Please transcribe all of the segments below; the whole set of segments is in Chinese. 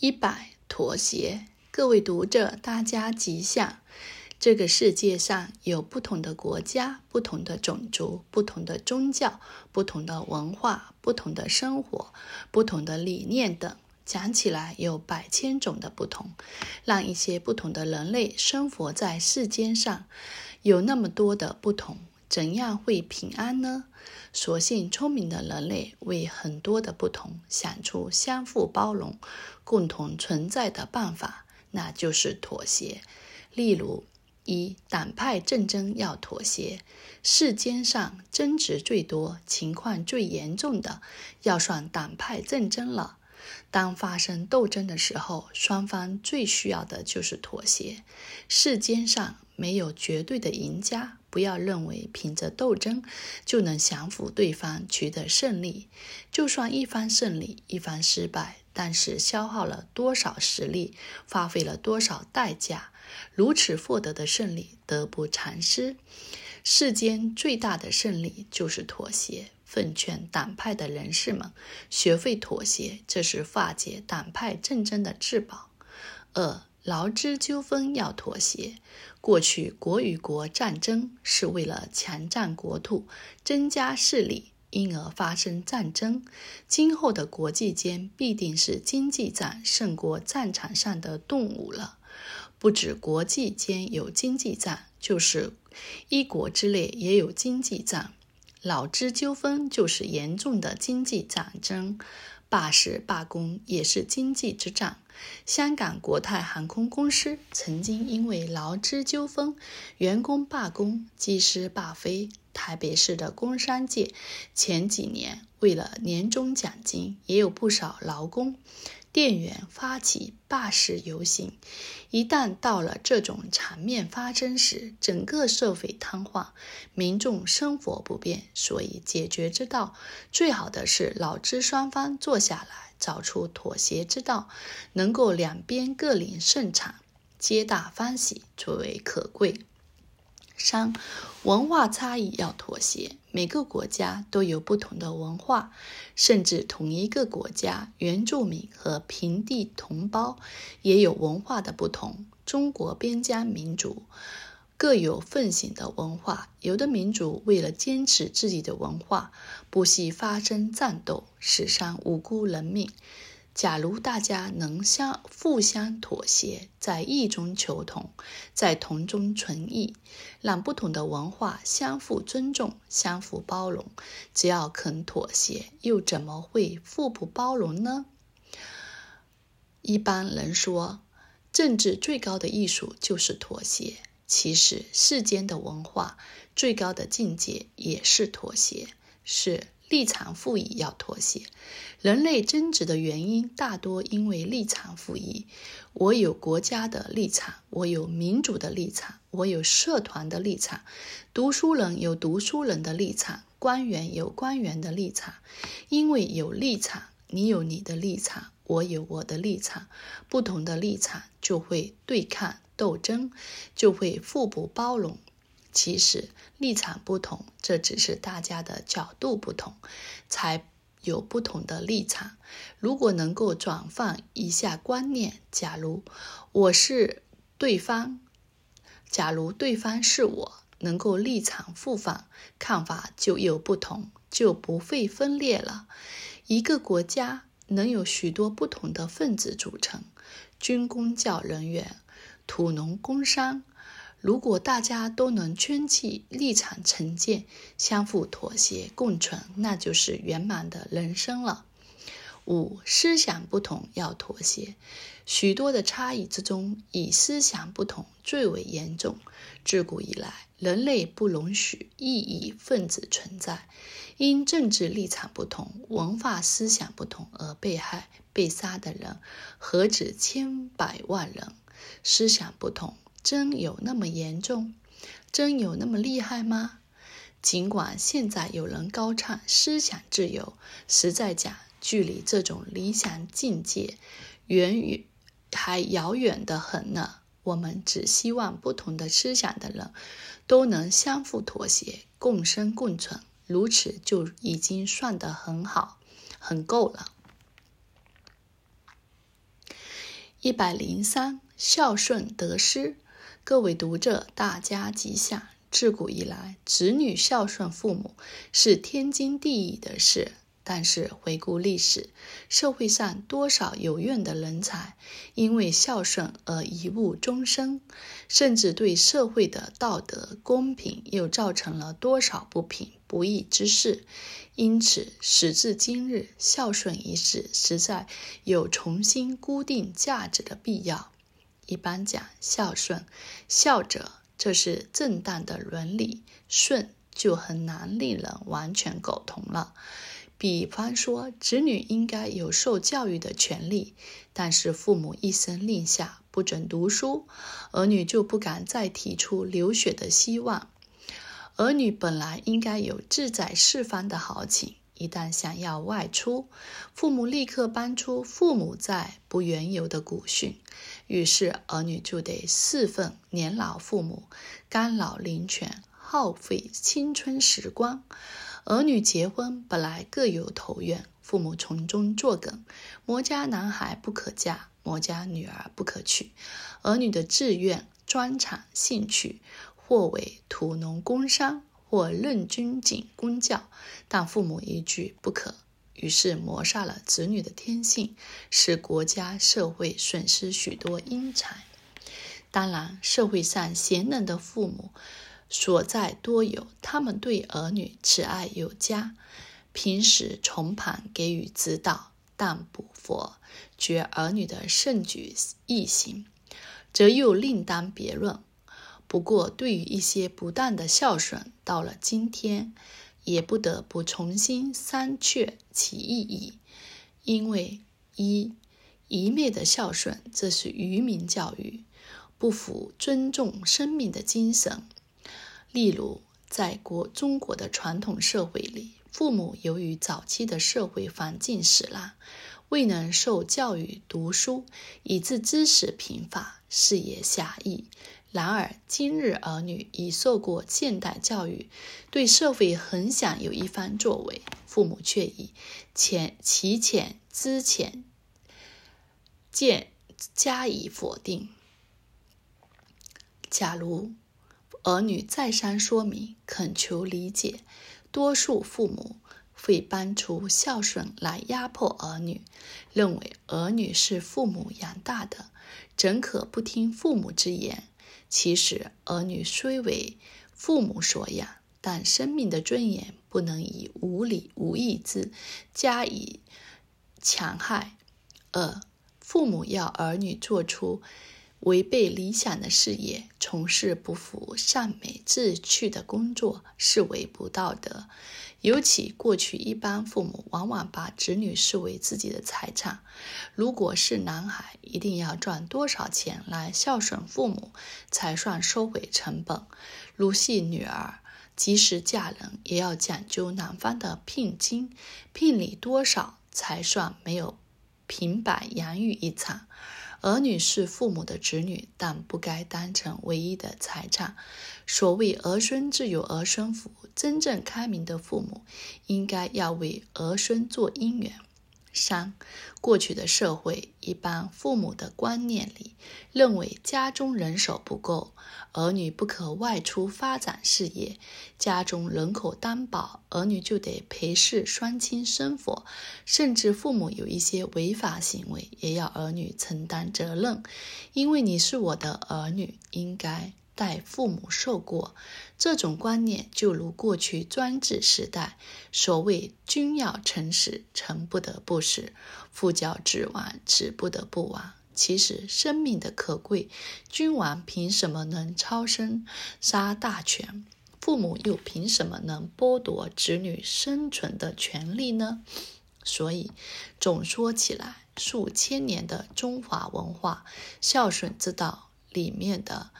一百妥协，各位读者，大家吉祥。这个世界上有不同的国家、不同的种族、不同的宗教、不同的文化、不同的生活、不同的理念等，讲起来有百千种的不同。让一些不同的人类生活在世间上，有那么多的不同，怎样会平安呢？所幸聪明的人类为很多的不同想出相互包容、共同存在的办法，那就是妥协。例如，一党派战争要妥协，世间上争执最多、情况最严重的，要算党派战争了。当发生斗争的时候，双方最需要的就是妥协。世间上没有绝对的赢家，不要认为凭着斗争就能降服对方，取得胜利。就算一方胜利，一方失败，但是消耗了多少实力，花费了多少代价。如此获得的胜利得不偿失。世间最大的胜利就是妥协。奉劝党派的人士们学会妥协，这是化解党派战争的至宝。二、劳资纠纷要妥协。过去国与国战争是为了强占国土、增加势力，因而发生战争。今后的国际间必定是经济战胜过战场上的动武了。不止国际间有经济战，就是一国之内也有经济战。劳资纠纷就是严重的经济战争，罢市罢工也是经济之战。香港国泰航空公司曾经因为劳资纠纷，员工罢工、机师罢飞。台北市的工商界前几年为了年终奖金，也有不少劳工。店员发起罢市游行，一旦到了这种场面发生时，整个社会瘫痪，民众生活不便。所以，解决之道最好的是劳资双方坐下来，找出妥协之道，能够两边各领胜场，皆大欢喜，最为可贵。三、文化差异要妥协。每个国家都有不同的文化，甚至同一个国家，原住民和平地同胞也有文化的不同。中国边疆民族各有奉行的文化，有的民族为了坚持自己的文化，不惜发生战斗，死伤无辜人命。假如大家能相互相妥协，在异中求同，在同中存异，让不同的文化相互尊重、相互包容，只要肯妥协，又怎么会互不包容呢？一般人说，政治最高的艺术就是妥协。其实，世间的文化最高的境界也是妥协，是。立场不一要妥协，人类争执的原因大多因为立场不一。我有国家的立场，我有民主的立场，我有社团的立场，读书人有读书人的立场，官员有官员的立场。因为有立场，你有你的立场，我有我的立场，不同的立场就会对抗斗争，就会互不包容。其实立场不同，这只是大家的角度不同，才有不同的立场。如果能够转换一下观念，假如我是对方，假如对方是我，能够立场互换，看法就有不同，就不会分裂了。一个国家能有许多不同的分子组成，军公教人员、土农工商。如果大家都能圈起立场成见，相互妥协共存，那就是圆满的人生了。五、思想不同要妥协。许多的差异之中，以思想不同最为严重。自古以来，人类不容许异议分子存在。因政治立场不同、文化思想不同而被害、被杀的人，何止千百万人？思想不同。真有那么严重？真有那么厉害吗？尽管现在有人高唱思想自由，实在讲，距离这种理想境界远远还遥远的很呢。我们只希望不同的思想的人都能相互妥协，共生共存，如此就已经算得很好，很够了。一百零三，孝顺得失。各位读者，大家吉祥。自古以来，子女孝顺父母是天经地义的事。但是回顾历史，社会上多少有怨的人才，因为孝顺而贻误终生，甚至对社会的道德公平又造成了多少不平不义之事。因此，时至今日，孝顺一事实在有重新固定价值的必要。一般讲孝顺，孝者这是正当的伦理，顺就很难令人完全苟同了。比方说，子女应该有受教育的权利，但是父母一声令下，不准读书，儿女就不敢再提出留学的希望。儿女本来应该有志在四方的豪情，一旦想要外出，父母立刻搬出“父母在，不远游”的古训，于是儿女就得侍奉年老父母，干扰灵泉，耗费青春时光。儿女结婚本来各有投缘，父母从中作梗，某家男孩不可嫁，某家女儿不可娶，儿女的志愿、专长、兴趣。或为土农工商，或任军警公教，但父母一句不可，于是抹杀了子女的天性，使国家社会损失许多英才。当然，社会上贤能的父母所在多有，他们对儿女慈爱有加，平时从旁给予指导，但不佛决儿女的圣举义行，则又另当别论。不过，对于一些不当的孝顺，到了今天，也不得不重新商榷其意义。因为一一昧的孝顺，这是愚民教育，不符尊重生命的精神。例如，在国中国的传统社会里，父母由于早期的社会环境使然，未能受教育读书，以致知识贫乏，视野狭义。然而，今日儿女已受过现代教育，对社会很想有一番作为，父母却以浅其浅知浅见加以否定。假如儿女再三说明、恳求理解，多数父母会搬出孝顺来压迫儿女，认为儿女是父母养大的，怎可不听父母之言？其实，儿女虽为父母所养，但生命的尊严不能以无理无义之加以强害。二，父母要儿女做出违背理想的事业，从事不符善美志趣的工作，视为不道德。尤其过去一般父母往往把子女视为自己的财产，如果是男孩，一定要赚多少钱来孝顺父母，才算收回成本；如系女儿，即使嫁人，也要讲究男方的聘金，聘礼多少才算没有平白养育一场。儿女是父母的子女，但不该当成唯一的财产。所谓儿孙自有儿孙福，真正开明的父母应该要为儿孙做姻缘。三，过去的社会，一般父母的观念里认为，家中人手不够，儿女不可外出发展事业；家中人口单薄，儿女就得陪侍双亲生活。甚至父母有一些违法行为，也要儿女承担责任，因为你是我的儿女，应该。代父母受过，这种观念就如过去专制时代，所谓“君要臣死，臣不得不死；父教子亡，子不得不亡”。其实生命的可贵，君王凭什么能操生杀大权？父母又凭什么能剥夺子女生存的权利呢？所以，总说起来，数千年的中华文化孝顺之道里面的。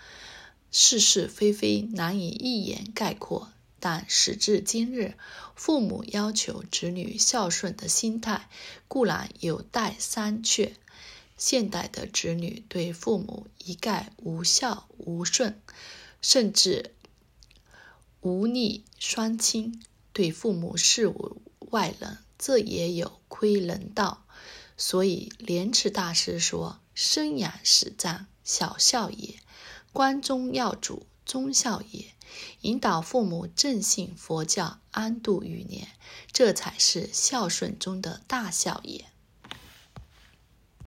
是是非非难以一言概括，但时至今日，父母要求子女孝顺的心态固然有待商榷。现代的子女对父母一概无孝无顺，甚至忤逆双亲，对父母视无外人，这也有亏人道。所以莲池大师说：“生养使杖，小孝也；关宗耀祖，忠孝也。引导父母正信佛教，安度余年，这才是孝顺中的大孝也。